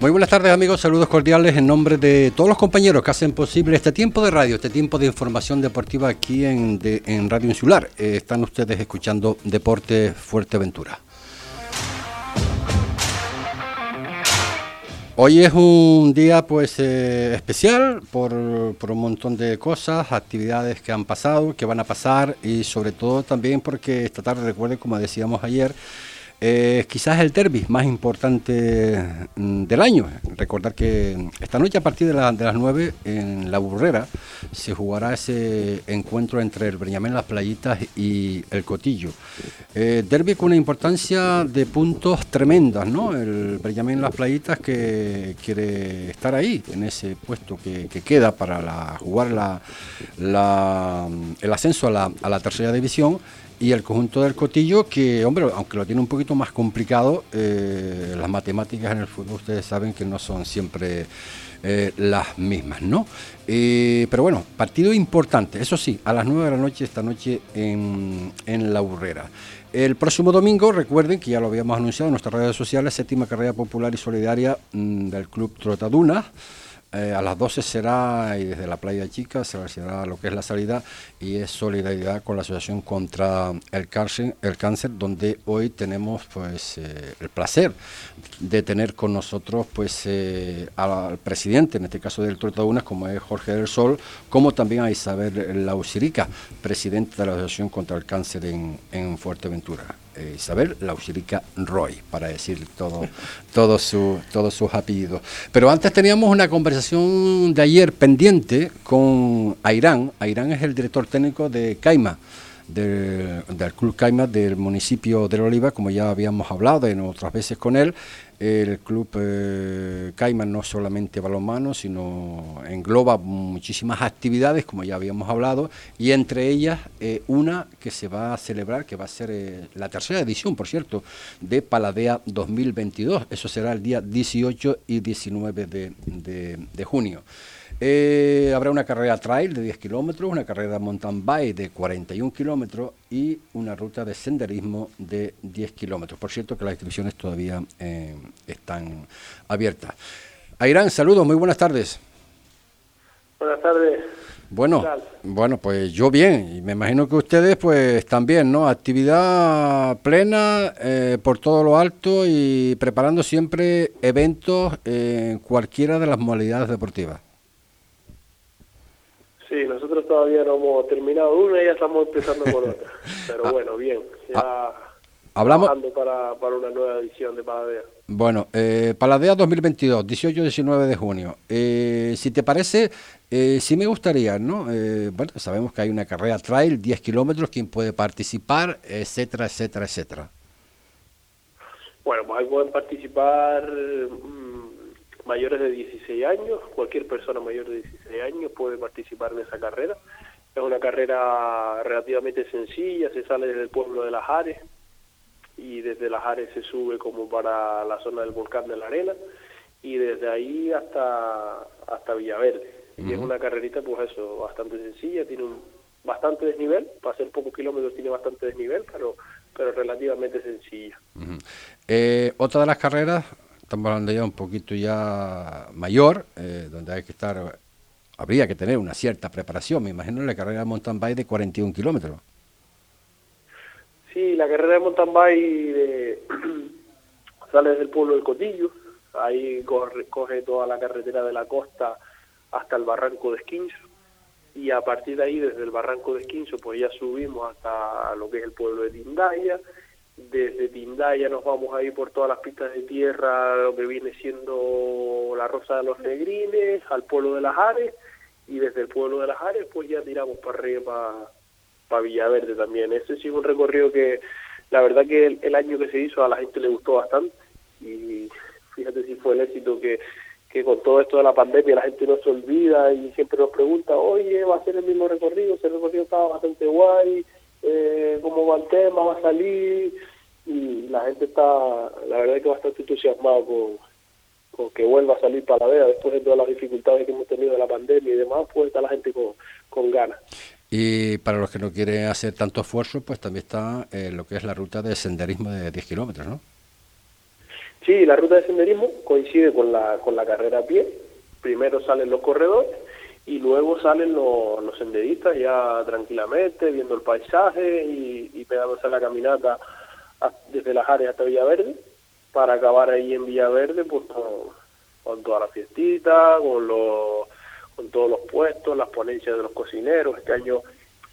Muy buenas tardes amigos, saludos cordiales en nombre de todos los compañeros que hacen posible este tiempo de radio, este tiempo de información deportiva aquí en, Radio Insular. Eh, están ustedes escuchando Deporte Fuerteventura. Hoy es un día pues eh, especial por, por, un montón de cosas, actividades que han pasado, que van a pasar y sobre todo también porque esta tarde, recuerden como decíamos ayer, eh, quizás el derby más importante mm, del año. Recordar que esta noche a partir de, las 9 en La Burrera se jugará ese encuentro entre el Breñamén Las Playitas y el Cotillo. Eh, derby con una importancia de puntos tremendas, ¿no? El Breñamén Las Playitas que quiere estar ahí, en ese puesto que, queda para jugar el ascenso a la tercera división y el conjunto del Cotillo, que, hombre, aunque lo tiene un poquito más complicado, eh, las matemáticas en el fútbol ustedes saben que no son siempre eh, las mismas, ¿no? Eh, pero bueno, partido importante, eso sí, a las 9 de la noche, esta noche en, en La Burrera. El próximo domingo, recuerden que ya lo habíamos anunciado en nuestras redes sociales, séptima carrera popular y solidaria mm, del Club Trotaduna. Eh, a las 12 será, y desde la playa chica, se será lo que es la salida y es solidaridad con la Asociación contra el Cáncer, donde hoy tenemos pues eh, el placer de tener con nosotros pues eh, al presidente, en este caso del Trotaunas, como es Jorge del Sol, como también a Isabel Lausirica, presidente de la Asociación contra el Cáncer en, en Fuerteventura. Eh, Isabel Lausirica Roy, para decir todo su, todos sus apellidos. Pero antes teníamos una conversación de ayer pendiente con Airán. Airán es el director técnico de Caima. Del Club Caima del municipio de Oliva, como ya habíamos hablado en otras veces con él, el club eh, Caiman no solamente balonmano, sino engloba muchísimas actividades, como ya habíamos hablado, y entre ellas eh, una que se va a celebrar, que va a ser eh, la tercera edición, por cierto, de Paladea 2022. Eso será el día 18 y 19 de junio. Eh, habrá una carrera trail de 10 kilómetros, una carrera mountain bike de 41 kilómetros y una ruta de senderismo de 10 kilómetros. Por cierto que las inscripciones todavía eh, están abiertas. Airán, saludos, muy buenas tardes. Buenas tardes. Bueno, bueno, pues yo bien, y me imagino que ustedes pues también, ¿no? Actividad plena eh, por todo lo alto y preparando siempre eventos en cualquiera de las modalidades deportivas. Sí, nosotros todavía no hemos terminado una y ya estamos empezando con otra. Pero ah. bueno, bien, ya ah. hablamos para, para una nueva edición de Paladea. Bueno, eh, Paladea 2022, 18-19 de junio. Eh, si te parece, eh, sí me gustaría, ¿no? Eh, bueno, sabemos que hay una carrera trail, 10 kilómetros, quién puede participar, etcétera, etcétera, etcétera. Bueno, pues ahí pueden participar mayores de 16 años, cualquier persona mayor de 16 años puede participar en esa carrera. Es una carrera relativamente sencilla, se sale desde el pueblo de Las Ares y desde Las Ares se sube como para la zona del volcán de la Arena y desde ahí hasta hasta Villaverde. Y es una carrerita pues eso, bastante sencilla, tiene un bastante desnivel, para hacer pocos kilómetros tiene bastante desnivel, pero pero relativamente sencilla. eh, otra de las carreras estamos hablando ya un poquito ya mayor, eh, donde hay que estar, habría que tener una cierta preparación, me imagino la carrera de mountain bike de 41 kilómetros. Sí, la carrera de mountain bike sale desde el pueblo del Cotillo, ahí corre, coge toda la carretera de la costa hasta el barranco de Esquinzo, y a partir de ahí, desde el barranco de Esquinzo, pues ya subimos hasta lo que es el pueblo de Tindaya, desde Tindaya nos vamos a ir por todas las pistas de tierra, lo que viene siendo la Rosa de los Negrines, al pueblo de las Ares, y desde el pueblo de las Ares pues ya tiramos para arriba, para, Villaverde también. Ese sí es un recorrido que la verdad que el, año que se hizo a la gente le gustó bastante, y fíjate si fue el éxito que, que con todo esto de la pandemia la gente no se olvida y siempre nos pregunta, oye, va a ser el mismo recorrido, ese recorrido estaba bastante guay, eh, cómo va el tema, va a salir, y la gente está, la verdad que bastante entusiasmado con, que vuelva a salir para la vea después de todas las dificultades que hemos tenido de la pandemia y demás, pues está la gente con, con ganas. Y para los que no quieren hacer tanto esfuerzo, pues también está eh, lo que es la ruta de senderismo de 10 kilómetros, ¿no? Sí, la ruta de senderismo coincide con la, con la carrera a pie. Primero salen los corredores y luego salen los, senderistas ya tranquilamente, viendo el paisaje y, y pegándose a la caminata desde las áreas hasta Villaverde, para acabar ahí en Villaverde pues con, con toda la fiestita, con los con todos los puestos, las ponencias de los cocineros. Este año,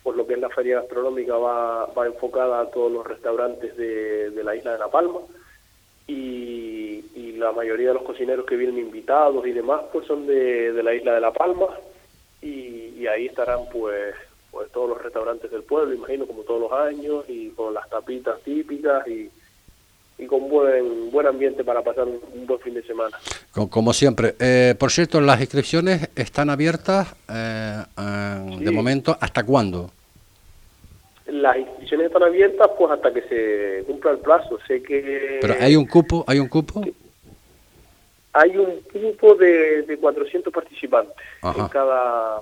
por lo que es la feria gastronómica, va, enfocada a todos los restaurantes de, de la isla de La Palma. Y, y, la mayoría de los cocineros que vienen invitados y demás, pues son de, de la isla de La Palma. Y, ahí estarán, pues, pues todos los restaurantes del pueblo, imagino, como todos los años, y con las tapitas típicas y y con buen buen ambiente para pasar un, un buen fin de semana. Como, como siempre. Eh, por cierto, las inscripciones están abiertas eh, eh, sí. de momento. ¿Hasta cuándo? Las inscripciones están abiertas pues hasta que se cumpla el plazo. Sé que... ¿Pero hay un cupo? ¿Hay un cupo? Hay un cupo de, de 400 participantes Ajá. en cada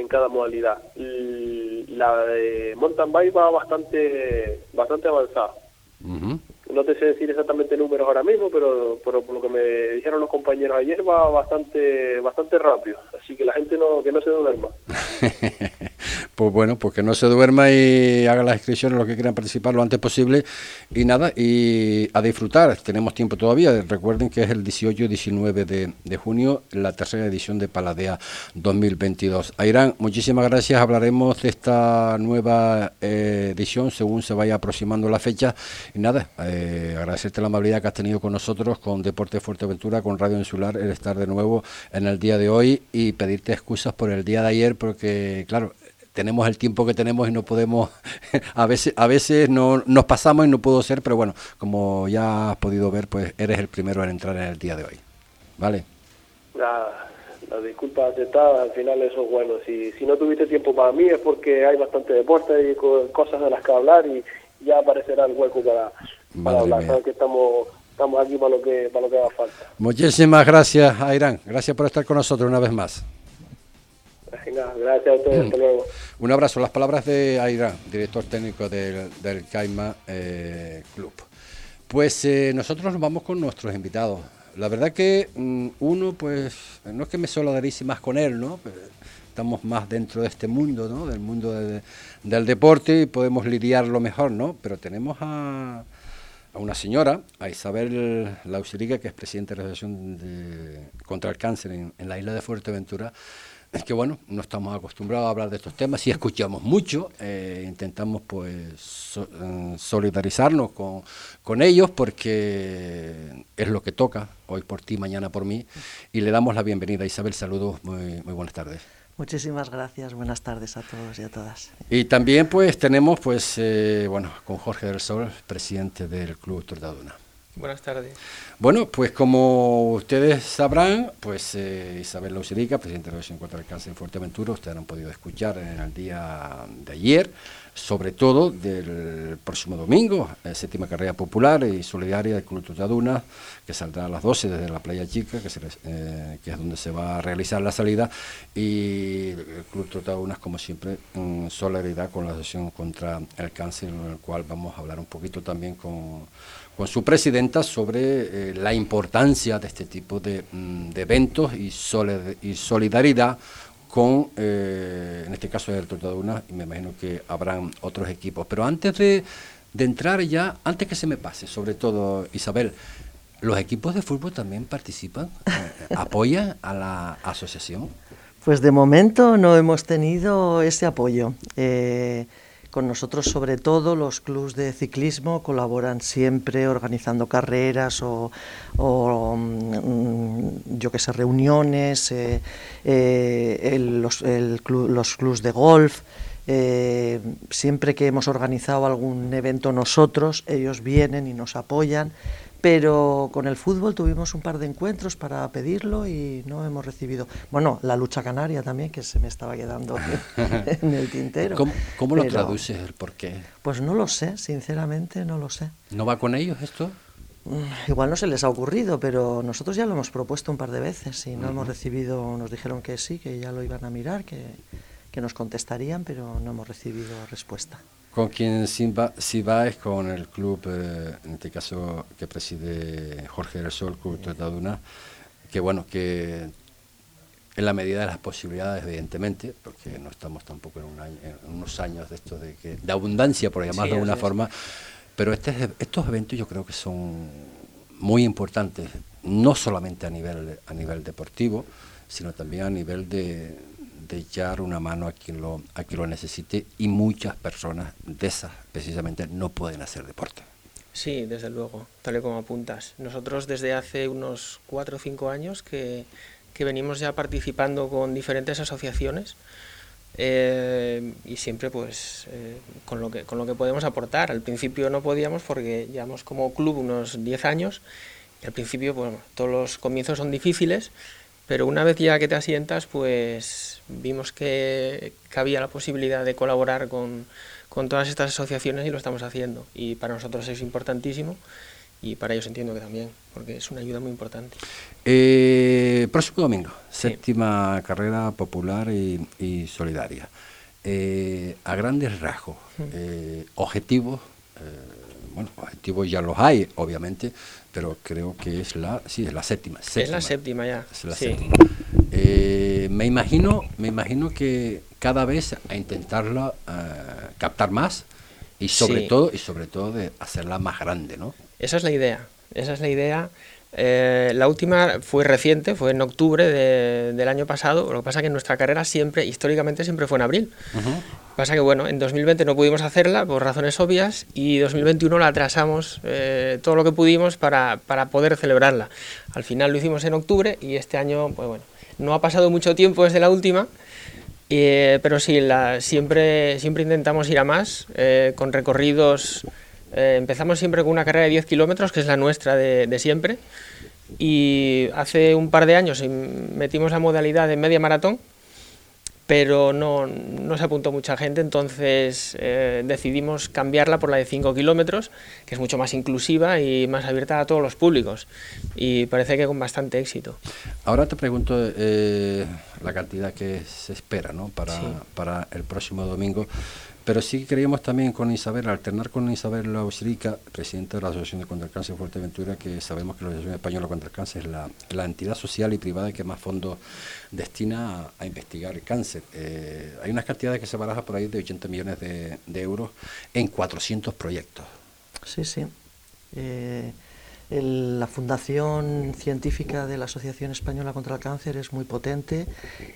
en cada modalidad. La de mountain bike va bastante bastante avanzada. Uh -huh no te sé decir exactamente números ahora mismo, pero, pero, por lo que me dijeron los compañeros ayer va bastante bastante rápido, así que la gente no que no se duerma. pues bueno, pues que no se duerma y haga las inscripciones los que quieran participar lo antes posible y nada, y a disfrutar, tenemos tiempo todavía, recuerden que es el 18 y 19 de, junio, la tercera edición de Paladea 2022. Airán, muchísimas gracias, hablaremos de esta nueva eh, edición según se vaya aproximando la fecha. Y nada, eh, agradecerte la amabilidad que has tenido con nosotros, con Deporte Fuerteventura, con Radio Insular, el estar de nuevo en el día de hoy y pedirte excusas por el día de ayer porque, claro, tenemos el tiempo que tenemos y no podemos, a veces, a veces no, nos pasamos y no puedo ser, pero bueno, como ya has podido ver, pues eres el primero en entrar en el día de hoy. ¿Vale? Nada, las disculpas aceptadas, al final eso es bueno. Si, si no tuviste tiempo para mí es porque hay bastante deporte y cosas de las que hablar y ya aparecerá el hueco para, para hablar. Sabes que estamos estamos aquí para lo que para lo que haga falta. Muchísimas gracias, Airán. Gracias por estar con nosotros una vez más. Gracias a ustedes, hasta luego. Un abrazo. Las palabras de Airán, director técnico del, del Caima eh, Club. Pues eh, nosotros nos vamos con nuestros invitados. La verdad que mm, uno, pues, no es que me solidarice más con él, ¿no? Estamos más dentro de este mundo, ¿no? Del mundo de, del deporte y podemos lidiarlo mejor, ¿no? Pero tenemos a, a una señora, a Isabel Lausiriga, que es presidenta de la Asociación de, contra el Cáncer en, en la isla de Fuerteventura, es que bueno, no estamos acostumbrados a hablar de estos temas, sí escuchamos mucho, eh, intentamos pues so, eh, solidarizarnos con, con, ellos porque es lo que toca, hoy por ti, mañana por mí, y le damos la bienvenida. Isabel, saludos, muy, muy buenas tardes. Muchísimas gracias, buenas tardes a todos y a todas. Y también pues tenemos pues, eh, bueno, con Jorge del Sol, presidente del Club Tortaduna. Buenas tardes. Bueno, pues como ustedes sabrán, pues eh, Isabel Lauserica, presidente de la Asociación contra el Cáncer en Fuerteventura, ustedes han podido escuchar en el día de ayer, sobre todo del próximo domingo, la séptima carrera popular y solidaria del Club Tortaduna, que saldrá a las 12 desde la Playa Chica, eh, que, es donde se va a realizar la salida, y el Club Tortaduna, como siempre, en solidaridad con la Asociación contra el Cáncer, en el cual vamos a hablar un poquito también con con su presidenta sobre eh, la importancia de este tipo de, mm, eventos y, solid y, solidaridad con, eh, en este caso, el Tortaduna, y me imagino que habrán otros equipos. Pero antes de, entrar ya, antes que se me pase, sobre todo, Isabel, ¿los equipos de fútbol también participan? Eh, ¿Apoyan a la asociación? Pues de momento no hemos tenido ese apoyo. Con nosotros, sobre todo, los clubes de ciclismo colaboran siempre organizando carreras o, mm, yo que sé, reuniones, eh, eh, los, el los clubes de golf. Eh, siempre que hemos organizado algún evento nosotros, ellos vienen y nos apoyan pero con el fútbol tuvimos un par de encuentros para pedirlo y no hemos recibido. Bueno, la lucha canaria también, que se me estaba quedando en el tintero. ¿Cómo, cómo lo pero, traduces el por qué? Pues no lo sé, sinceramente no lo sé. ¿No va con ellos esto? Mm, igual no se les ha ocurrido, pero nosotros ya lo hemos propuesto un par de veces y no hemos recibido, nos dijeron que sí, que ya lo iban a mirar, que, que nos contestarían, pero no hemos recibido respuesta. Con quien sí va, es con el club, eh, en este caso que preside Jorge Resol, Club Trataduna, que bueno, que en la medida de las posibilidades, evidentemente, porque no estamos tampoco en, unos años de estos de, que, de abundancia, por llamarlo de alguna forma, pero este, estos eventos yo creo que son muy importantes, no solamente a nivel, a nivel deportivo, sino también a nivel de, de echar una mano a quien, lo, a quien lo necesite y muchas personas de esas precisamente no pueden hacer deporte. Sí, desde luego, tal y como apuntas. Nosotros desde hace unos cuatro o cinco años que que venimos ya participando con diferentes asociaciones eh, y siempre pues eh, con, lo que, con lo que podemos aportar. Al principio no podíamos porque llevamos como club unos 10 años y al principio bueno, todos los comienzos son difíciles, pero una vez ya que te asientas pues vimos que, que había la posibilidad de colaborar con, con todas estas asociaciones y lo estamos haciendo y para nosotros es importantísimo y para ellos entiendo que también, porque es una ayuda muy importante. Eh, próximo domingo, séptima carrera popular y, solidaria. Eh, a grandes rasgos, eh, objetivos, bueno, objetivos ya los hay, obviamente, pero creo que es la, sí, es la séptima. es la séptima ya. me imagino, me imagino que cada vez a intentarla captar más y sobre todo y sobre todo de hacerla más grande, ¿no? Esa es la idea, esa es la idea. Eh, la última fue reciente, fue en octubre del año pasado, lo que pasa que nuestra carrera siempre, históricamente siempre fue en abril. Pasa que bueno, en 2020 no pudimos hacerla por razones obvias y 2021 la atrasamos eh, todo lo que pudimos para, para, poder celebrarla. Al final lo hicimos en octubre y este año, pues bueno, no ha pasado mucho tiempo desde la última, eh, pero sí, la, siempre, siempre intentamos ir a más, con recorridos eh, empezamos siempre con una carrera de 10 kilómetros, que es la nuestra de, siempre, y hace un par de años metimos la modalidad de media maratón, pero no, no se apuntó mucha gente, entonces eh, decidimos cambiarla por la de 5 kilómetros, que es mucho más inclusiva y más abierta a todos los públicos, y parece que con bastante éxito. Ahora te pregunto eh, la cantidad que se espera ¿no? para, para el próximo domingo. Pero sí creíamos también con Isabel, alternar con Isabel Lausrica, presidenta de la Asociación de contra el Cáncer de Fuerteventura, que sabemos que la Asociación Española contra el Cáncer es la, entidad social y privada que más fondos destina a, investigar el cáncer. Eh, hay unas cantidades que se barajan por ahí de 80 millones de, euros en 400 proyectos. Sí, sí. Eh, la Fundación Científica de la Asociación Española contra el Cáncer es muy potente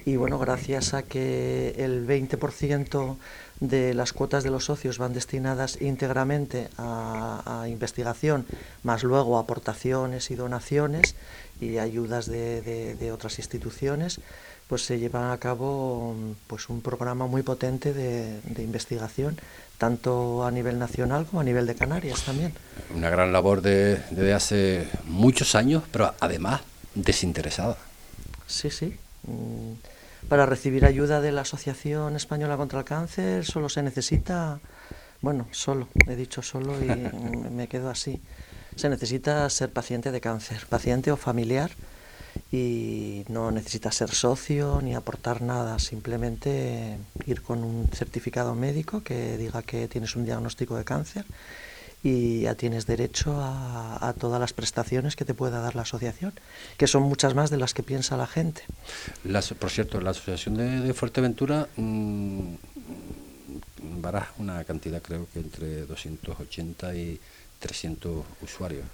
y bueno, gracias a que el 20% de las cuotas de los socios van destinadas íntegramente a, investigación, más luego aportaciones y donaciones y ayudas de, otras instituciones, pues se lleva a cabo pues un programa muy potente de, de investigación tanto a nivel nacional como a nivel de Canarias también. Una gran labor de, desde hace muchos años, pero además desinteresada. Sí, sí. Mm, para recibir ayuda de la Asociación Española contra el Cáncer solo se necesita, bueno, solo, he dicho solo y me quedo así. Se necesita ser paciente de cáncer, paciente o familiar y no necesitas ser socio ni aportar nada, simplemente ir con un certificado médico que diga que tienes un diagnóstico de cáncer y ya tienes derecho a, todas las prestaciones que te pueda dar la asociación, que son muchas más de las que piensa la gente. por cierto, la asociación de, Fuerteventura mmm, una cantidad creo que entre 280 y 300 usuarios.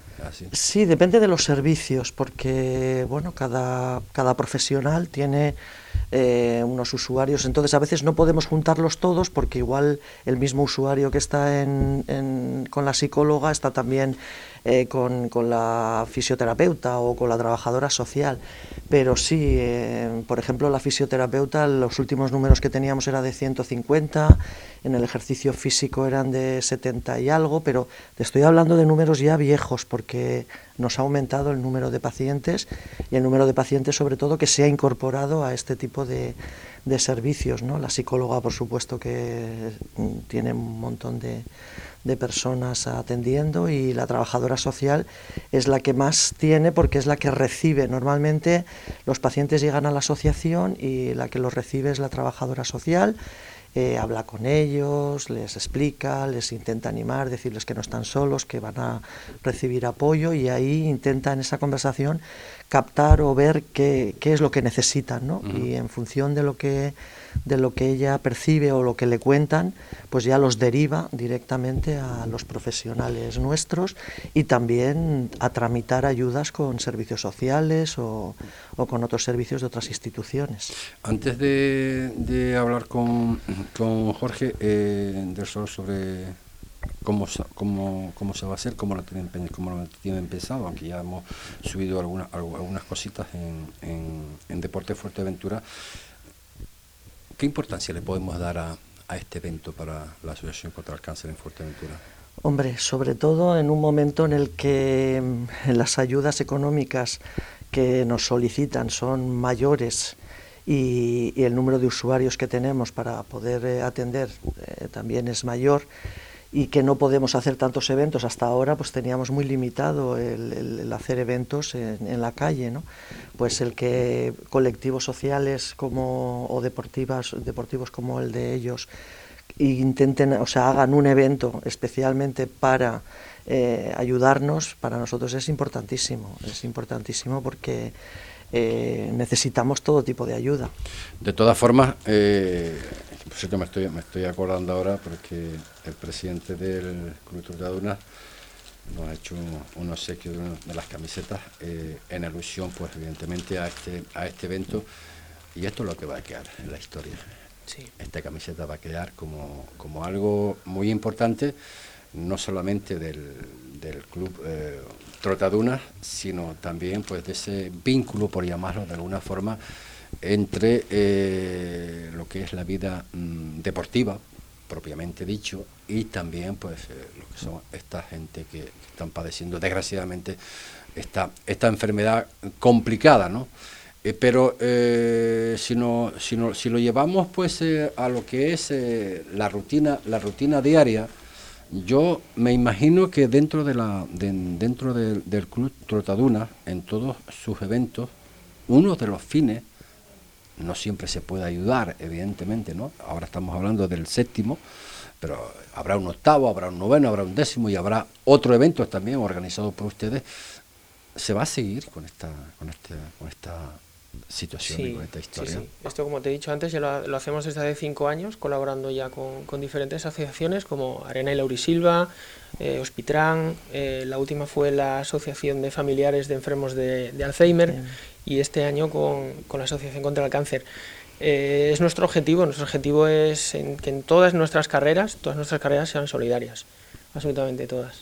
Sí, depende de los servicios, porque bueno, cada, cada profesional tiene eh, unos usuarios, entonces a veces no podemos juntarlos todos porque igual el mismo usuario que está en, con la psicóloga está también eh, con, con, la fisioterapeuta o con la trabajadora social. Pero sí, eh, por ejemplo, la fisioterapeuta, los últimos números que teníamos era de 150, en el ejercicio físico eran de 70 y algo, pero te estoy hablando de números ya viejos porque nos ha aumentado el número de pacientes y el número de pacientes sobre todo que se ha incorporado a este tipo de, de servicios. ¿no? La psicóloga, por supuesto, que tiene un montón de, de personas atendiendo y la trabajadora social es la que más tiene porque es la que recibe. Normalmente los pacientes llegan a la asociación y la que los recibe es la trabajadora social. Eh, habla con ellos, les explica, les intenta animar, decirles que no están solos, que van a recibir apoyo y ahí intenta en esa conversación captar o ver qué, qué es lo que necesitan, ¿no? Y en función de lo que de lo que ella percibe o lo que le cuentan, pues ya los deriva directamente a los profesionales nuestros y también a tramitar ayudas con servicios sociales o, o con otros servicios de otras instituciones. Antes de, de hablar con, con Jorge eh, del Sol sobre cómo, cómo, cómo se va a hacer, cómo lo tienen, cómo lo tienen pensado, aunque ya hemos subido algunas, algunas cositas en, en, en Deporte Fuerteventura. ¿Qué importancia le podemos dar a, a este evento para la Asociación contra el Cáncer en Fuerteventura? Hombre, sobre todo en un momento en el que mm, las ayudas económicas que nos solicitan son mayores y, el número de usuarios que tenemos para poder eh, atender eh, también es mayor y que no podemos hacer tantos eventos. Hasta ahora pues teníamos muy limitado el, hacer eventos en, en, la calle, ¿no? Pues el que colectivos sociales como, o deportivas, deportivos como el de ellos intenten, o sea, hagan un evento especialmente para eh, ayudarnos, para nosotros es importantísimo, es importantísimo porque eh, necesitamos todo tipo de ayuda. De todas formas, eh, por cierto, me estoy, me estoy acordando ahora porque el presidente del Club de nos ha hecho un, un obsequio de, una, de las camisetas eh, en alusión, pues evidentemente, a este, a este evento. Y esto es lo que va a quedar en la historia. Sí. Esta camiseta va a quedar como, como algo muy importante, no solamente del, del club eh, Trotadunas, sino también pues de ese vínculo, por llamarlo de alguna forma, entre eh, lo que es la vida mmm, deportiva, propiamente dicho, y también pues eh, lo que son esta gente que, están padeciendo desgraciadamente esta, esta enfermedad complicada, ¿no? Eh, pero si, no, si, no, si lo llevamos pues a lo que es la rutina la rutina diaria yo me imagino que dentro de la de, dentro de, del club Trotaduna en todos sus eventos uno de los fines no siempre se puede ayudar evidentemente no ahora estamos hablando del séptimo pero habrá un octavo habrá un noveno habrá un décimo y habrá otro evento también organizado por ustedes se va a seguir con esta con este con esta situación sí, y con esta historia. Sí, sí. Esto, como te he dicho antes, ya lo, lo hacemos desde hace cinco años, colaborando ya con, con diferentes asociaciones como Arena y Laurisilva, eh, Hospitran, eh, la última fue la Asociación de Familiares de Enfermos de, de Alzheimer. Y este año con, con, la Asociación contra el Cáncer. Eh, es nuestro objetivo, nuestro objetivo es en, que en todas nuestras carreras, todas nuestras carreras sean solidarias, absolutamente todas.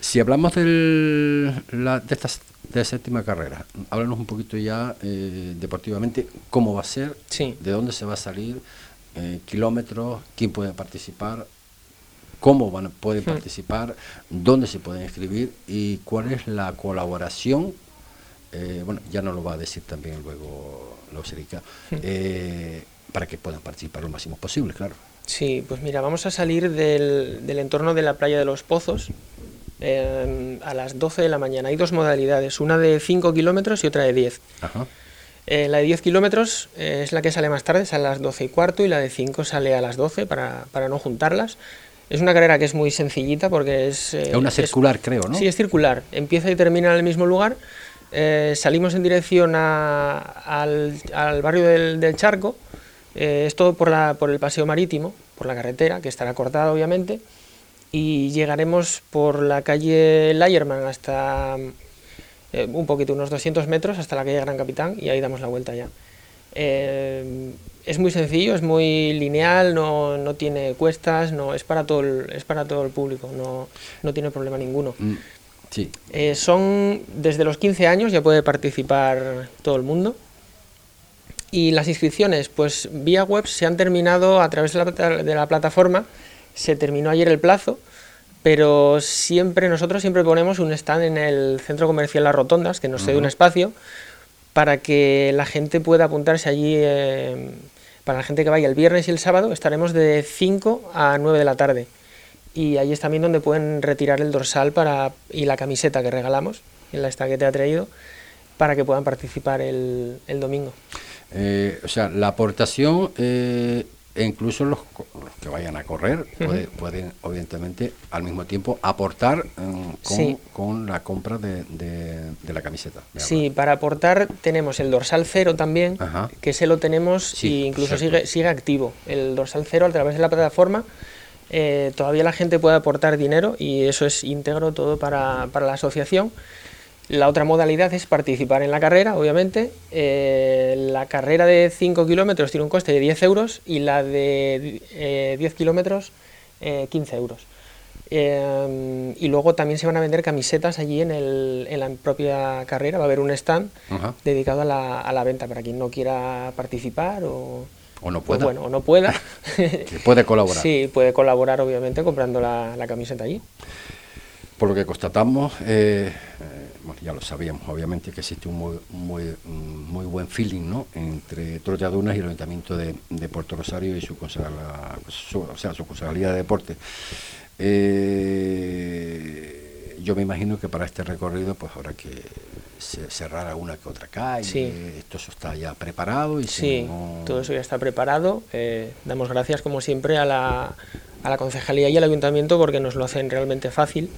Si hablamos del, la, de estas de séptima carrera. Háblanos un poquito ya eh, deportivamente cómo va a ser, sí. de dónde se va a salir, eh, kilómetros, quién puede participar, cómo van, pueden sí. participar, dónde se pueden inscribir y cuál es la colaboración. Eh, bueno, ya nos lo va a decir también luego la Oserica, eh, para que puedan participar lo máximo posible, claro. Sí, pues mira, vamos a salir del, del entorno de la playa de los Pozos, eh, a las 12 de la mañana. Hay dos modalidades, una de 5 kilómetros y otra de 10. Eh, la de 10 kilómetros es la que sale más tarde, sale a las 12 y cuarto, y la de 5 sale a las 12 para, para no juntarlas. Es una carrera que es muy sencillita porque es... es una circular, es, creo, ¿no? Sí, es circular. Empieza y termina en el mismo lugar. Salimos en dirección a, al, al, barrio del, del Charco. es todo por, la, por el paseo marítimo, por la carretera, que estará cortada obviamente y llegaremos por la calle Layerman hasta eh, un poquito, unos 200 metros hasta la calle Gran Capitán y ahí damos la vuelta ya. Eh, es muy sencillo, es muy lineal, no, no, tiene cuestas, no, es, para todo el, es para todo el público, no, no tiene problema ninguno. Mm, sí. Eh, son desde los 15 años, ya puede participar todo el mundo. Y las inscripciones, pues vía web se han terminado a través de la, de la plataforma se terminó ayer el plazo, pero siempre nosotros siempre ponemos un stand en el centro comercial Las Rotondas, que nos cede uh -huh. un espacio, para que la gente pueda apuntarse allí. Eh, para la gente que vaya el viernes y el sábado estaremos de 5 a 9 de la tarde. Y ahí es también donde pueden retirar el dorsal para, y la camiseta que regalamos, en la esta que te ha traído, para que puedan participar el, el domingo. Eh, o sea, la aportación, eh, e incluso los, que vayan a correr, pueden evidentemente al mismo tiempo aportar eh, con, la compra de, la camiseta. Sí, para aportar tenemos el dorsal cero también, que ese lo tenemos y incluso sigue, sigue activo. El dorsal cero a través de la plataforma. Todavía la gente puede aportar dinero y eso es íntegro todo para, para la asociación. La otra modalidad es participar en la carrera, obviamente. Eh, la carrera de 5 kilómetros tiene un coste de 10 euros y la de 10 eh, kilómetros 15 eh, euros. y luego también se van a vender camisetas allí en, el, en la propia carrera. Va a haber un stand dedicado a la, a la, venta para quien no quiera participar o, no pues pueda. bueno, o no pueda. puede colaborar. Sí, puede colaborar obviamente comprando la, la camiseta allí. Por lo que constatamos, eh, ya lo sabíamos, obviamente que existe un muy, muy, buen feeling ¿no? entre Troyadunas y el Ayuntamiento de, Puerto Rosario y su, su, o sea, su concejalía de deporte. Eh, yo me imagino que para este recorrido pues habrá que cerrar alguna que otra calle. Esto está ya preparado. Y sí, todo eso ya está preparado. Eh, damos gracias como siempre a la, a la concejalía y al ayuntamiento porque nos lo hacen realmente fácil.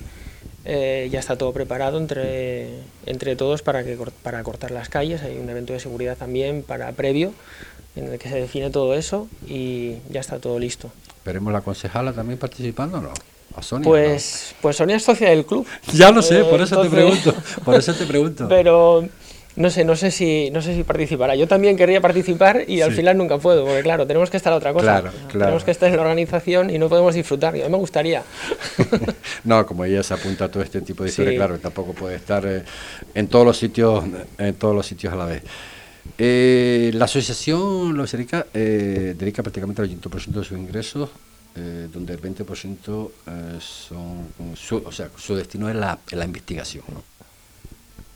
Eh, ya está todo preparado entre, entre todos para, que, para cortar las calles. Hay un evento de seguridad también para previo en el que se define todo eso y ya está todo listo. ¿Veremos la concejala también participando o no? ¿A Sonia, pues, pues Sonia es socia del club. Ya lo sé, por eso te pregunto. Por eso te pregunto. Pero no sé, no sé si, no sé si participará. Yo también quería participar y al final nunca puedo, porque claro, tenemos que estar a otra cosa. Tenemos que estar en la organización y no podemos disfrutar. Y a mí me gustaría. no, como ella se apunta a todo este tipo de historias, claro, tampoco puede estar eh, en todos los sitios, en todos los sitios a la vez. Eh, la asociación Los Erica eh, dedica prácticamente el 80% de sus ingresos, donde el 20% son, su, o sea, su destino es la, la investigación. ¿no?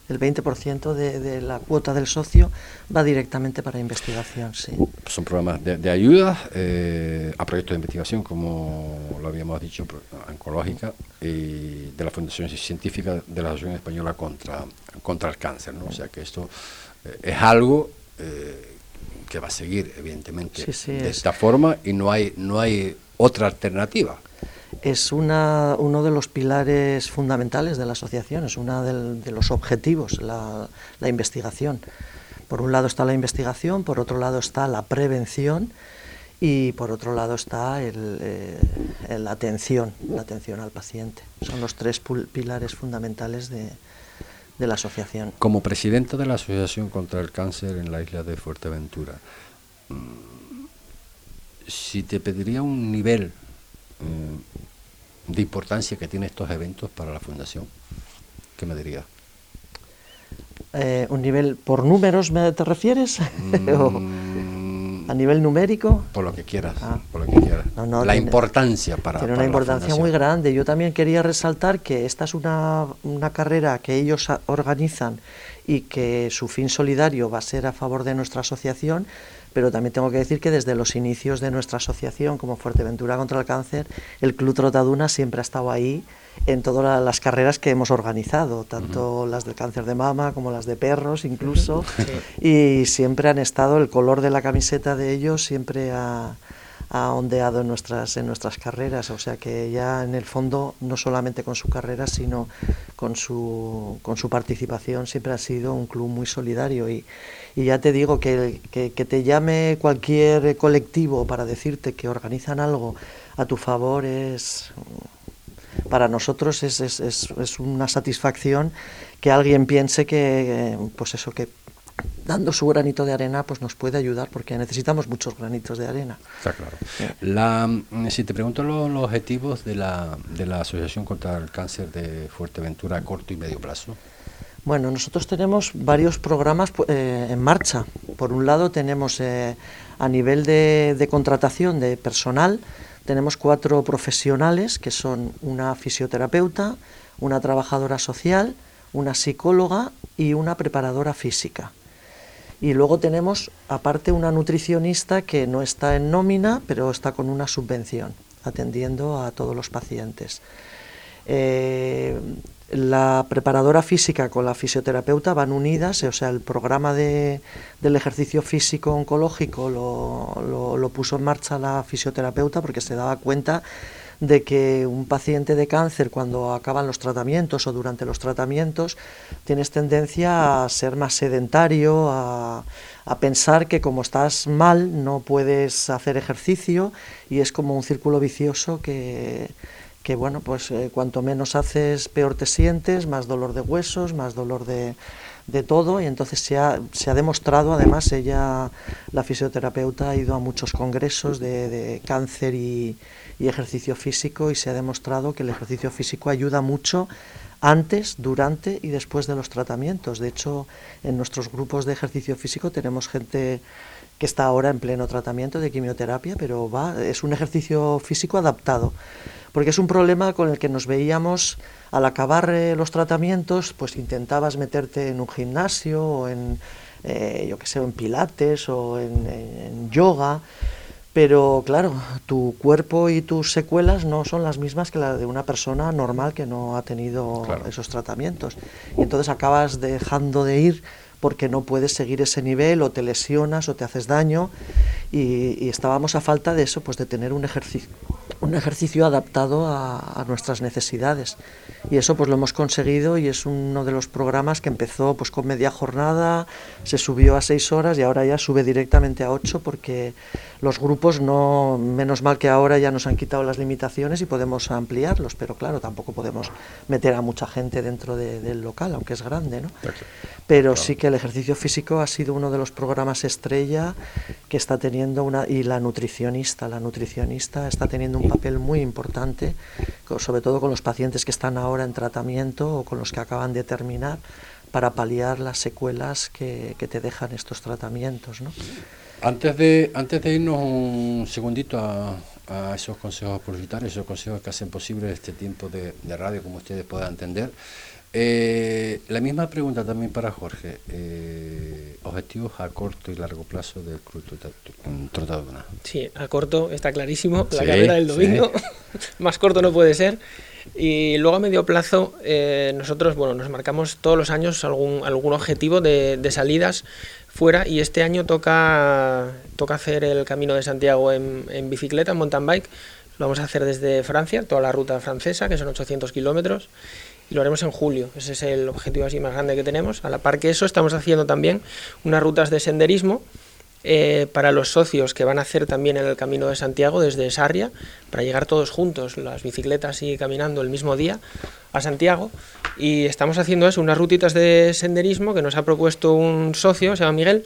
el 20% de, de, la cuota del socio va directamente para investigación. Sí. Son programas de, ayuda eh, a proyectos de investigación, como lo habíamos dicho, oncológica, y de la Fundación Científica de la Asociación Española contra, contra el Cáncer. ¿no? O sea que esto eh, es algo eh, que va a seguir, evidentemente, de esta forma y no hay, no hay otra alternativa es una, uno de los pilares fundamentales de la asociación, es uno de los objetivos, la, investigación. Por un lado está la investigación, por otro lado está la prevención y por otro lado está eh, la atención, la atención al paciente. Son los tres pilares fundamentales de, de la asociación. Como presidente de la Asociación contra el Cáncer en la isla de Fuerteventura, mm, si te pediría un nivel de importancia que tienen estos eventos para la Fundación? ¿Qué me diría? Eh, ¿Un nivel por números me te refieres? Mm. ¿A nivel numérico? Por lo que quieras. Ah. Por lo que quieras. la importancia para. Tiene una importancia muy grande. Yo también quería resaltar que esta es una, una carrera que ellos organizan y que su fin solidario va a ser a favor de nuestra asociación pero también tengo que decir que desde los inicios de nuestra asociación como Fuerteventura contra el Cáncer, el Club Trotaduna siempre ha estado ahí en todas las carreras que hemos organizado, tanto las del cáncer de mama como las de perros incluso, y siempre han estado, el color de la camiseta de ellos siempre ha, ha ondeado en nuestras, en nuestras carreras, o sea que ya en el fondo, no solamente con su carrera, sino con su, con su participación, siempre ha sido un club muy solidario. Y, y ya te digo que, que, te llame cualquier colectivo para decirte que organizan algo a tu favor es para nosotros es, es, es, una satisfacción que alguien piense que pues eso que dando su granito de arena pues nos puede ayudar porque necesitamos muchos granitos de arena. Está claro. La, si te pregunto los, los objetivos de la, de la Asociación contra el Cáncer de Fuerteventura a corto y medio plazo. Bueno, nosotros tenemos varios programas eh, en marcha. Por un lado tenemos eh, a nivel de, contratación de personal, tenemos cuatro profesionales que son una fisioterapeuta, una trabajadora social, una psicóloga y una preparadora física. Y luego tenemos aparte una nutricionista que no está en nómina, pero está con una subvención. atendiendo a todos los pacientes. Eh, la preparadora física con la fisioterapeuta van unidas, o sea, el programa de, del ejercicio físico oncológico lo, lo, puso en marcha la fisioterapeuta porque se daba cuenta de que un paciente de cáncer cuando acaban los tratamientos o durante los tratamientos tienes tendencia a ser más sedentario, a, a pensar que como estás mal no puedes hacer ejercicio y es como un círculo vicioso que que bueno, pues eh, cuanto menos haces, peor te sientes, más dolor de huesos, más dolor de, de todo, y entonces se ha, se ha, demostrado, además, ella, la fisioterapeuta, ha ido a muchos congresos de, de cáncer y, y, ejercicio físico, y se ha demostrado que el ejercicio físico ayuda mucho antes, durante y después de los tratamientos. De hecho, en nuestros grupos de ejercicio físico tenemos gente que está ahora en pleno tratamiento de quimioterapia, pero va, es un ejercicio físico adaptado porque es un problema con el que nos veíamos al acabar eh, los tratamientos, pues intentabas meterte en un gimnasio o en, eh, yo que sé, en pilates o en, yoga, pero claro, tu cuerpo y tus secuelas no son las mismas que las de una persona normal que no ha tenido esos tratamientos. Y entonces acabas dejando de ir porque no puedes seguir ese nivel o te lesionas o te haces daño y, y estábamos a falta de eso, pues de tener un ejercicio, un ejercicio adaptado a, nuestras necesidades. Y eso pues lo hemos conseguido y es uno de los programas que empezó pues con media jornada, se subió a seis horas y ahora ya sube directamente a ocho porque los grupos no, menos mal que ahora ya nos han quitado las limitaciones y podemos ampliarlos, pero claro, tampoco podemos meter a mucha gente dentro del local, aunque es grande, ¿no? Pero sí que el ejercicio físico ha sido uno de los programas estrella que está teniendo una, y la nutricionista, la nutricionista está teniendo un papel muy importante, sobre todo con los pacientes que están ahora en tratamiento o con los que acaban de terminar, para paliar las secuelas que, que te dejan estos tratamientos. ¿no? Antes de, antes de irnos un segundito a, a esos consejos publicitarios, esos consejos que hacen posible este tiempo de, de radio, como ustedes puedan entender, eh, la misma pregunta también para Jorge. Eh, objetivos a corto y largo plazo del Club Trotaduna. Sí, a corto está clarísimo, la carrera del domingo, más corto no puede ser. Y luego a medio plazo, eh, nosotros bueno, nos marcamos todos los años algún, algún objetivo de, de, salidas fuera y este año toca, toca hacer el Camino de Santiago en, en bicicleta, en mountain bike. Lo vamos a hacer desde Francia, toda la ruta francesa, que son 800 kilómetros lo haremos en julio. Ese es el objetivo así más grande que tenemos. A la par que eso, estamos haciendo también unas rutas de senderismo eh, para los socios que van a hacer también el Camino de Santiago desde Sarria, para llegar todos juntos, las bicicletas y caminando el mismo día a Santiago. Y estamos haciendo eso, unas rutitas de senderismo que nos ha propuesto un socio, se llama Miguel,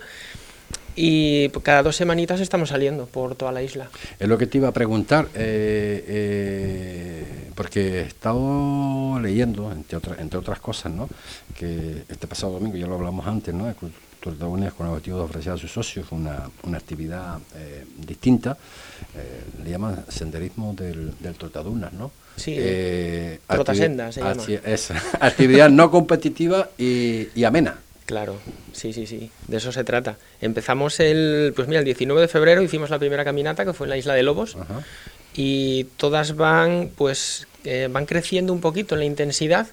y cada dos semanitas estamos saliendo por toda la isla. Es lo que te iba a preguntar, eh, eh, porque he estado leyendo, entre, otras entre otras cosas, ¿no? que este pasado domingo, ya lo hablamos antes, ¿no? Unidas con el objetivo de ofrecer a sus socios una, una actividad eh, distinta, le llaman senderismo del, del Trotadunas, ¿no? Sí, eh, Trotasenda se llama. Es, actividad no competitiva y, y amena. Claro, sí, sí, sí, de eso se trata. Empezamos el, pues mira, el 19 de febrero hicimos la primera caminata que fue en la isla de Lobos Ajá. y todas van, pues, eh, van creciendo un poquito en la intensidad,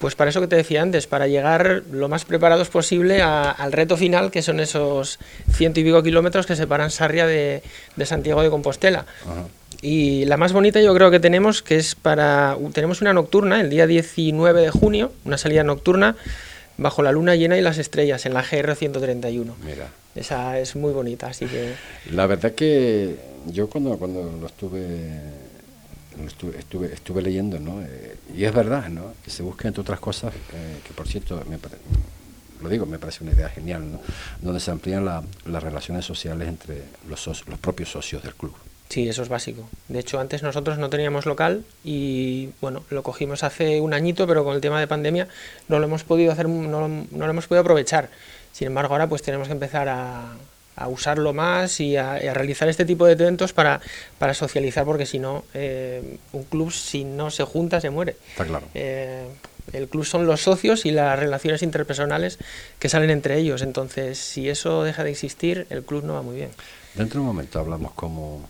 pues para eso que te decía antes, para llegar lo más preparados posible a, al reto final, que son esos ciento y pico kilómetros que separan Sarria de, de Santiago de Compostela. Ajá. Y la más bonita yo creo que tenemos, que es para, tenemos una nocturna, el día 19 de junio, una salida nocturna bajo la luna llena y las estrellas en la GR 131. Mira. Esa es muy bonita, así que... La verdad que yo cuando, cuando lo estuve, lo estuve, estuve, estuve, leyendo, ¿no? Eh, y es verdad, ¿no? Que se busca entre otras cosas, eh, que por cierto, me lo digo, me parece una idea genial, ¿no? Donde se amplían la, las relaciones sociales entre los, los propios socios del club. Sí, eso es básico. De hecho, antes nosotros no teníamos local y bueno, lo cogimos hace un añito, pero con el tema de pandemia no lo hemos podido hacer, no, no lo hemos podido aprovechar. Sin embargo, ahora pues tenemos que empezar a, a usarlo más y a, a, realizar este tipo de eventos para, para socializar, porque si no, eh, un club si no se junta se muere. Está claro. Eh, el club son los socios y las relaciones interpersonales que salen entre ellos. Entonces, si eso deja de existir, el club no va muy bien. Dentro de un momento hablamos como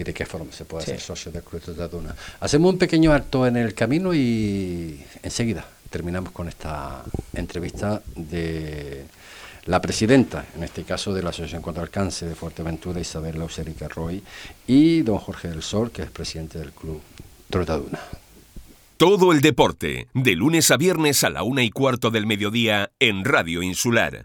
y de qué forma se puede hacer socio del Club Tortaduna. Hacemos un pequeño alto en el camino y enseguida terminamos con esta entrevista de la presidenta, en este caso de la Asociación contra el Cáncer de Fuerteventura, Isabel Lauserica Roy, y don Jorge del Sol, que es presidente del Club Trotaduna. Todo el deporte, de lunes a viernes a la una y cuarto del mediodía en Radio Insular.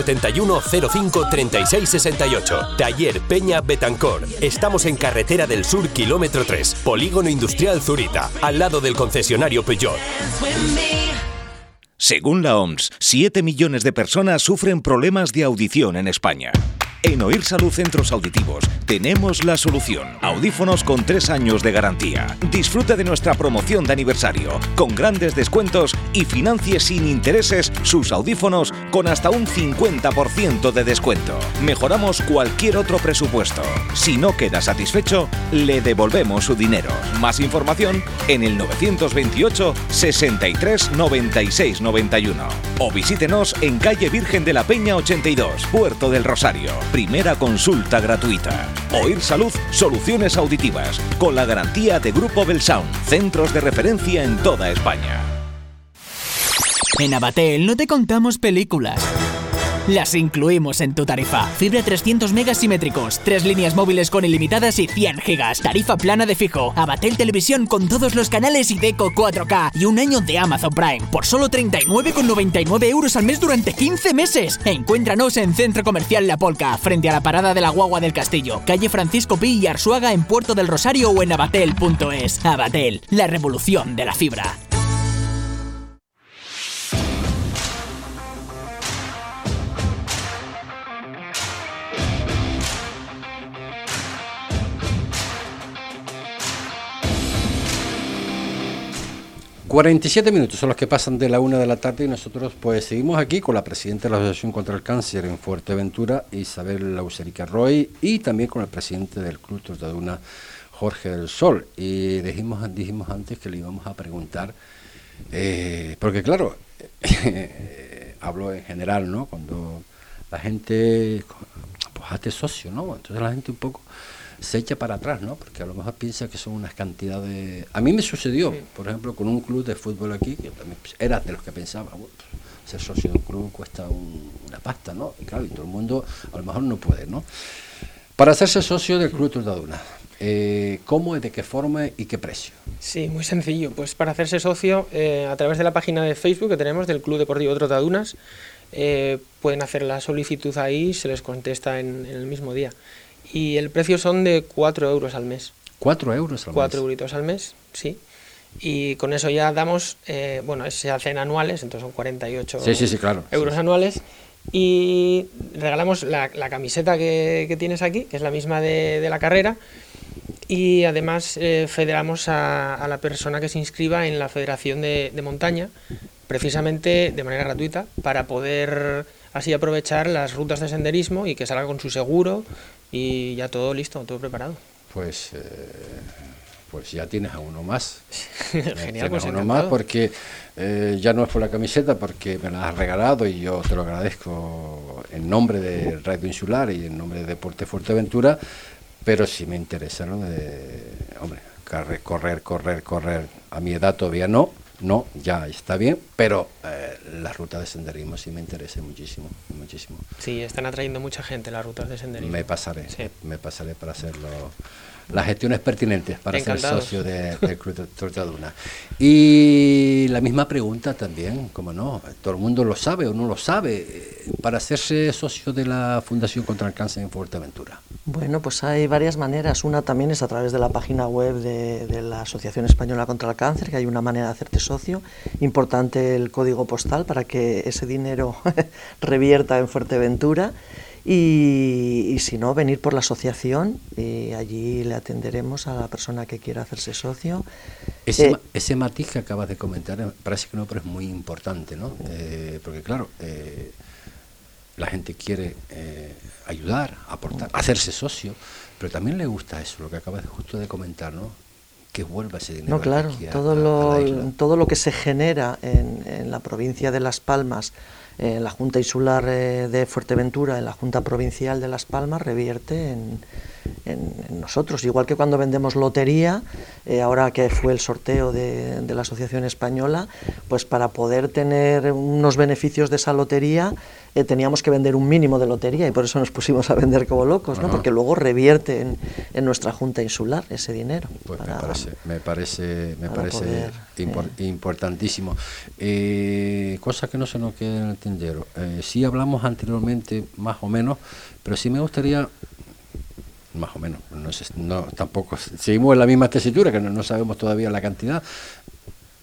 671 05 36 68. Taller Peña Betancor. Estamos en Carretera del Sur, kilómetro 3, Polígono Industrial Zurita, al lado del concesionario Peugeot. Según la OMS, 7 millones de personas sufren problemas de audición en España. En Oír Salud Centros Auditivos tenemos la solución. Audífonos con tres años de garantía. Disfrute de nuestra promoción de aniversario, con grandes descuentos y financie sin intereses sus audífonos con hasta un 50% de descuento. Mejoramos cualquier otro presupuesto. Si no queda satisfecho, le devolvemos su dinero. Más información en el 928 63 96 91 o visítenos en calle Virgen de la Peña 82, Puerto del Rosario. Primera consulta gratuita. Oír Salud, soluciones auditivas, con la garantía de Grupo Belsound, centros de referencia en toda España. En Abatel no te contamos películas. Las incluimos en tu tarifa. Fibra 300 megas simétricos, tres líneas móviles con ilimitadas y 100 gigas. Tarifa plana de fijo. Abatel Televisión con todos los canales y Deco 4K. Y un año de Amazon Prime. Por solo 39,99 euros al mes durante 15 meses. Encuéntranos en Centro Comercial La Polca, frente a la parada de la Guagua del Castillo. Calle Francisco Pi y Arsuaga en Puerto del Rosario o en abatel.es. Abatel, la revolución de la fibra. 47 minutos son los que pasan de la una de la tarde y nosotros pues seguimos aquí con la presidenta de la Asociación contra el Cáncer en Fuerteventura, Isabel Lauserica Roy, y también con el presidente del Club Tortaduna, Jorge del Sol. Y dijimos, dijimos antes que le íbamos a preguntar, eh, porque claro, hablo en general, ¿no? Cuando la gente, pues hace socio, ¿no? Entonces la gente un poco se echa para atrás, ¿no? Porque a lo mejor piensa que son unas cantidades... A mí me sucedió, por ejemplo, con un club de fútbol aquí, que también era de los que pensaba, pues, ser socio de un club cuesta una pasta, ¿no? Y claro, y todo el mundo a lo mejor no puede, ¿no? Para hacerse socio del Club Tortaduna, Eh, ¿Cómo, de qué forma y qué precio? Sí, muy sencillo. Pues para hacerse socio, eh, a través de la página de Facebook que tenemos del Club Deportivo Trotadunas, eh, pueden hacer la solicitud ahí y se les contesta en, el mismo día. Y el precio son de 4 euros al mes. ¿4 euros al 4 euritos al mes, sí. Y con eso ya damos, eh, bueno, se hacen anuales, entonces son 48 euros anuales. Y regalamos la, camiseta que, tienes aquí, que es la misma de, la carrera. Y además eh, federamos a, la persona que se inscriba en la Federación de, de Montaña, precisamente de manera gratuita, para poder así aprovechar las rutas de senderismo y que salga con su seguro y ya todo listo, todo preparado. Pues, eh, pues ya tienes a uno más. Genial, pues uno más porque eh, ya no es por la camiseta, porque me la has regalado y yo te lo agradezco en nombre de Radio Insular y en nombre de Deporte Fuerteventura, pero sí me interesa, ¿no? De, hombre, correr, correr, correr. A mi edad todavía no, no, ya está bien, pero eh, la ruta de senderismo sí me interesa muchísimo, muchísimo. Sí, están atrayendo mucha gente las rutas de senderismo. Me pasaré, me pasaré para hacerlo las gestiones pertinentes para ser socio de, del Club de Tortaduna. Y la misma pregunta también, como no, todo el mundo lo sabe o no lo sabe, eh, para hacerse socio de la Fundación contra el Cáncer en Fuerteventura. Bueno, pues hay varias maneras. Una también es a través de la página web de, de la Asociación Española contra el Cáncer, que hay una manera de hacerte socio. Importante el código postal para que ese dinero revierta en Fuerteventura. Y, si no, venir por la asociación y allí le atenderemos a la persona que quiera hacerse socio. Ese, eh, ese matiz que acabas de comentar eh, parece que no, pero es muy importante, ¿no? Eh, porque claro, la gente quiere ayudar, aportar, hacerse socio, pero también le gusta eso, lo que acabas justo de comentar, ¿no? que vuelva ese dinero. No, claro, todo, lo, todo lo que se genera en, en la provincia de Las Palmas en la Junta Insular eh, de Fuerteventura, en la Junta Provincial de Las Palmas, revierte en, nosotros. Igual que cuando vendemos lotería, eh, ahora que fue el sorteo de, la Asociación Española, pues para poder tener unos beneficios de esa lotería eh, teníamos que vender un mínimo de lotería y por eso nos pusimos a vender como locos, ¿no? porque luego revierte en, nuestra Junta Insular ese dinero. Pues me parece, me parece, me parece importantísimo. cosa que no se nos queda en el tendero. sí hablamos anteriormente, más o menos, pero sí me gustaría más o menos. No, tampoco seguimos en la misma tesitura, que no, sabemos todavía la cantidad.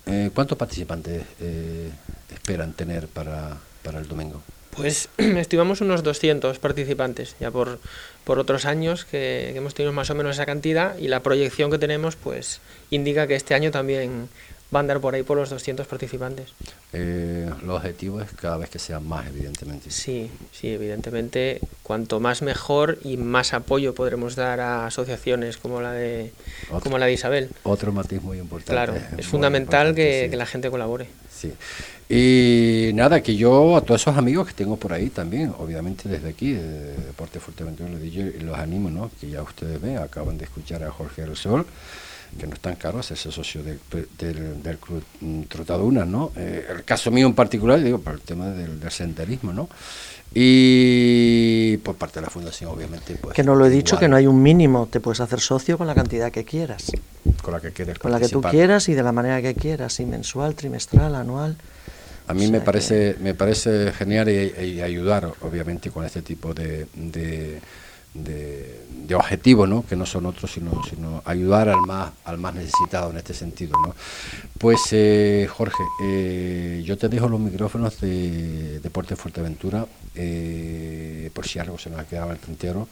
Eh, ¿Cuántos participantes eh, esperan tener para, para el domingo? Pues estimamos unos 200 participantes, ya por, por otros años que, que, hemos tenido más o menos esa cantidad y la proyección que tenemos pues indica que este año también va a andar por ahí por los 200 participantes. Eh, el objetivo es cada vez que sean más, evidentemente. Sí, sí, evidentemente, cuanto más mejor y más apoyo podremos dar a asociaciones como la de, como la de Isabel. Otro matiz muy importante. Claro, es, fundamental que, que, la gente colabore. Sí. Y nada, que yo a todos esos amigos que tengo por ahí también, obviamente desde aquí, de Deporte Fuerteventura, los animo, ¿no? Que ya ustedes ven, acaban de escuchar a Jorge El Sol que no es tan caro hacerse socio del, del, Club Trotaduna, ¿no? Eh, el caso mío en particular, digo, por el tema del, senderismo, ¿no? Y por parte de la Fundación, obviamente. Pues, que no lo he dicho, que no hay un mínimo, te puedes hacer socio con la cantidad que quieras. Con la que quieras. Con la que tú quieras y de la manera que quieras, y mensual, trimestral, anual. A mí me parece, me parece genial y, ayudar, obviamente, con este tipo de de, de objetivos, ¿no? que no son otros, sino, sino ayudar al más, al más necesitado en este sentido. ¿no? Pues eh, Jorge, eh, yo te dejo los micrófonos de Deporte Fuerteventura, eh, por si algo se nos ha quedado en el tintero.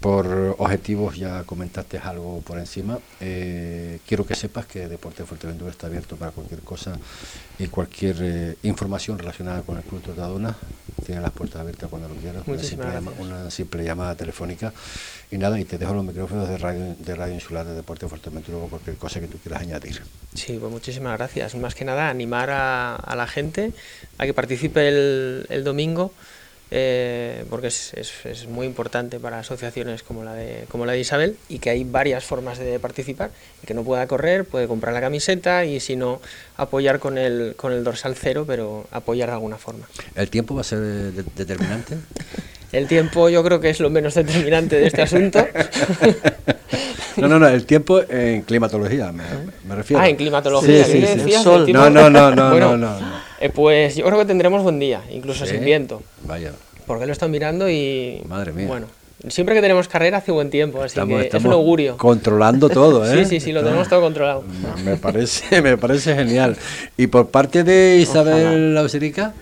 Por objetivos ya comentaste algo por encima. Eh, quiero que sepas que Deporte Fuerteventura está abierto para cualquier cosa y cualquier eh, información relacionada con el Club Tortadona. Tiene las puertas abiertas cuando lo quieras. Una simple, llamada telefónica. Y nada, y te dejo los micrófonos de Radio, de radio Insular de Deporte Fuerteventura o cualquier cosa que tú quieras añadir. Sí, pues muchísimas gracias. Más que nada, animar a, la gente a que participe el, el domingo. Eh, porque es, es, muy importante para asociaciones como la, de, como la de Isabel y que hay varias formas de participar. El que no pueda correr puede comprar la camiseta y si no, apoyar con el, con el dorsal cero, pero apoyar de alguna forma. ¿El tiempo va a ser determinante? El tiempo yo creo que es lo menos determinante de este asunto. No, no, no, el tiempo en climatología, me, me refiero. Ah, en climatología, Sí, sí, ¿qué sí. decías? sol. ¿El tipo? No, no, no, no, Bueno, no, no, no. Eh, pues yo creo que tendremos buen día, incluso Sí. sin viento. Vaya, Porque lo estado mirando y. Madre mía. Bueno, siempre que tenemos carrera hace buen tiempo, así estamos, que es un augurio. controlando todo, ¿eh? Sí, sí, sí, lo tenemos todo controlado. Me parece, me parece genial. Y por parte de Isabel Lauserica,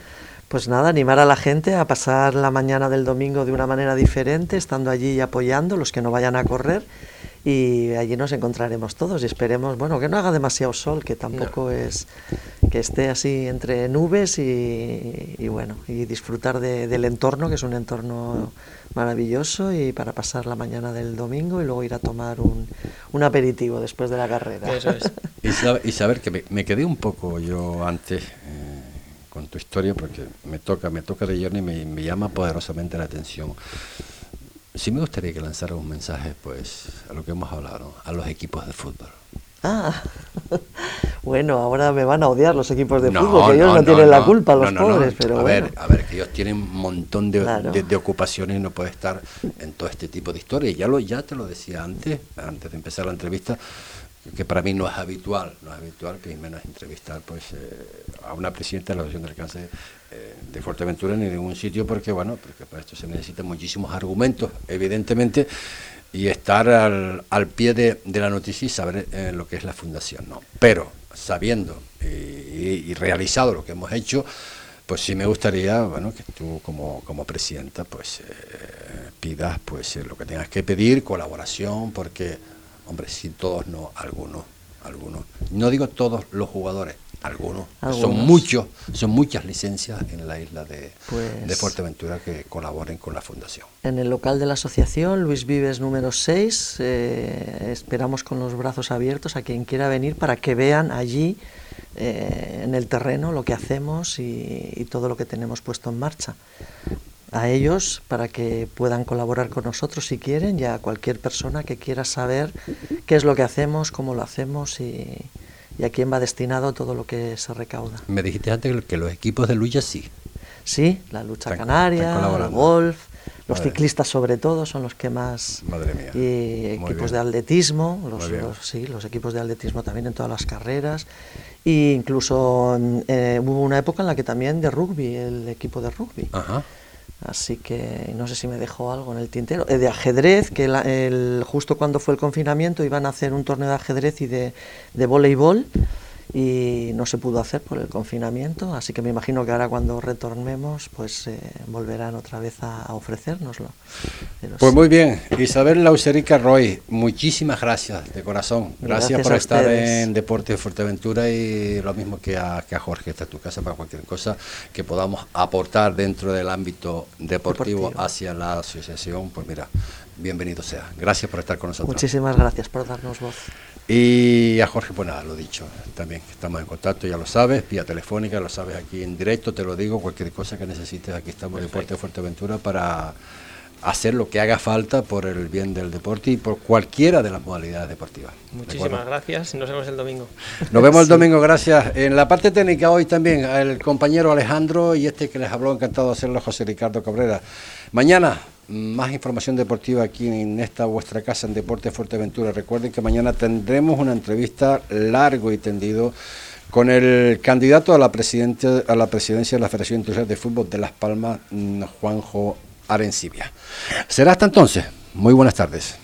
Pues nada, animar a la gente a pasar la mañana del domingo de una manera diferente, estando allí y apoyando los que no vayan a correr. Y allí nos encontraremos todos y esperemos, bueno, que no haga demasiado sol, que tampoco es que esté así entre nubes y, y bueno, y disfrutar de- del entorno, que es un entorno maravilloso y para pasar la mañana del domingo y luego ir a tomar un, un aperitivo después de la carrera. Eso es. y, sab- y saber que me, me quedé un poco yo antes eh, con tu historia, porque me toca, me toca de Journey y me, me llama poderosamente la atención. Sí me gustaría que lanzara un mensaje, pues, a lo que hemos hablado, a los equipos de fútbol. Ah, bueno, ahora me van a odiar los equipos de No, fútbol, que ellos no, no, tienen la culpa, los pobres, pero a bueno. ver, a ver, que ellos tienen un montón de, Claro. de- de ocupaciones y no puede estar en todo este tipo de historias. Ya lo, ya te lo decía antes, antes de empezar la entrevista, que para mí no es habitual, no es habitual que menos entrevistar pues eh, a una presidenta de la Asociación del Cáncer eh, de Fuerteventura ni de ningún sitio, porque bueno, porque para esto se necesitan muchísimos argumentos, evidentemente, y estar al, al pie de, de la noticia y saber eh, lo que es la fundación, ¿no? Pero sabiendo y, realizado lo que hemos hecho, pues sí me gustaría, bueno, que tú como, como presidenta, pues eh, pidas pues eh, lo que tengas que pedir, colaboración, porque, hombre, si todos no, algunos, algunos. No digo todos los jugadores, algunos. Son muchos, son muchas licencias en la isla de, Pues- de Fuerteventura que colaboren con la fundación. En el local de la asociación, Luis Vives número 6, eh, esperamos con los brazos abiertos a quien quiera venir para que vean allí eh, en el terreno lo que hacemos y, y todo lo que tenemos puesto en marcha. A ellos para que puedan colaborar con nosotros si quieren y a cualquier persona que quiera saber qué es lo que hacemos, cómo lo hacemos y, y a quién va destinado todo lo que se recauda. Me dijiste antes que los equipos de lucha sí. Sí, la lucha Están- canaria, el golf, los Madre. ciclistas sobre todo son los que más... Madre mía. Y Muy equipos bien. de atletismo, los, sí, los equipos de atletismo también en todas las carreras. E incluso eh, hubo una época en la que también de rugby, el equipo de rugby. Ajá. Así que no sé si me dejó algo en el tintero. Eh, de ajedrez, que el, justo cuando fue el confinamiento iban a hacer un torneo de ajedrez y de voleibol y no se pudo hacer por el confinamiento. Así que me imagino que ahora cuando retornemos pues eh, volverán otra vez a, a ofrecérnoslo. Pero Pues sí. muy bien, Isabel Lauserica Roy, muchísimas gracias de corazón. Gracias, Gracias por estar ustedes. en Deporte de Fuerteventura y lo mismo que a, que a Jorge, esta es tu casa para cualquier cosa que podamos aportar dentro del ámbito deportivo, Deportivo. hacia la asociación, pues mira, bienvenido sea. Gracias por estar con nosotros. Muchísimas gracias por darnos voz. Y a Jorge, pues nada, lo dicho, también estamos en contacto, ya lo sabes, vía telefónica, lo sabes aquí en directo, te lo digo, cualquier cosa que necesites, aquí estamos en Deporte de Fuerteventura para hacer lo que haga falta por el bien del deporte y por cualquiera de las modalidades deportivas. ¿de Muchísimas gracias. Nos vemos el domingo. Nos vemos el domingo, gracias. En la parte técnica hoy también el compañero Alejandro y este que les habló, encantado de hacerlo, José Ricardo Cabrera. Mañana más información deportiva aquí en esta vuestra casa en Deporte Fuerteventura. Recuerden que mañana tendremos una entrevista largo y tendido con el candidato a la, presidente, a la presidencia de la Federación Internacional de Fútbol de Las Palmas, mm, Juanjo Arencibia. Será hasta entonces. Muy buenas tardes.